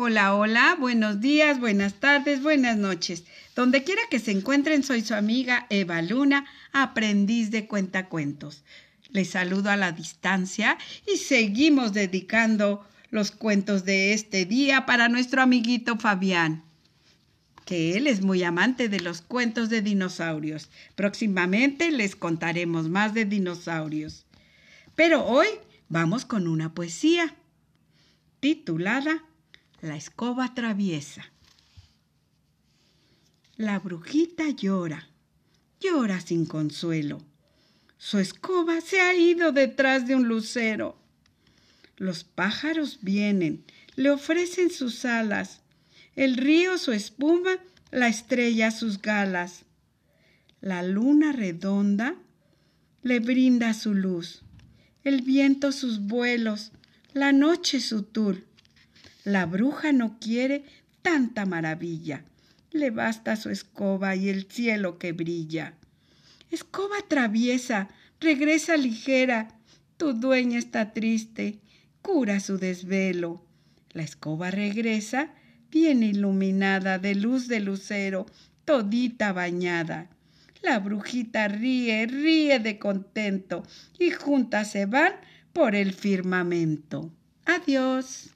Hola, hola, buenos días, buenas tardes, buenas noches. Donde quiera que se encuentren, soy su amiga Eva Luna, aprendiz de cuentacuentos. Les saludo a la distancia y seguimos dedicando los cuentos de este día para nuestro amiguito Fabián, que él es muy amante de los cuentos de dinosaurios. Próximamente les contaremos más de dinosaurios. Pero hoy vamos con una poesía titulada la escoba traviesa. La brujita llora, llora sin consuelo. Su escoba se ha ido detrás de un lucero. Los pájaros vienen, le ofrecen sus alas. El río su espuma, la estrella sus galas. La luna redonda le brinda su luz. El viento sus vuelos, la noche su tul. La bruja no quiere tanta maravilla. Le basta su escoba y el cielo que brilla. Escoba traviesa, regresa ligera. Tu dueña está triste, cura su desvelo. La escoba regresa, bien iluminada de luz de lucero, todita bañada. La brujita ríe, ríe de contento y juntas se van por el firmamento. Adiós.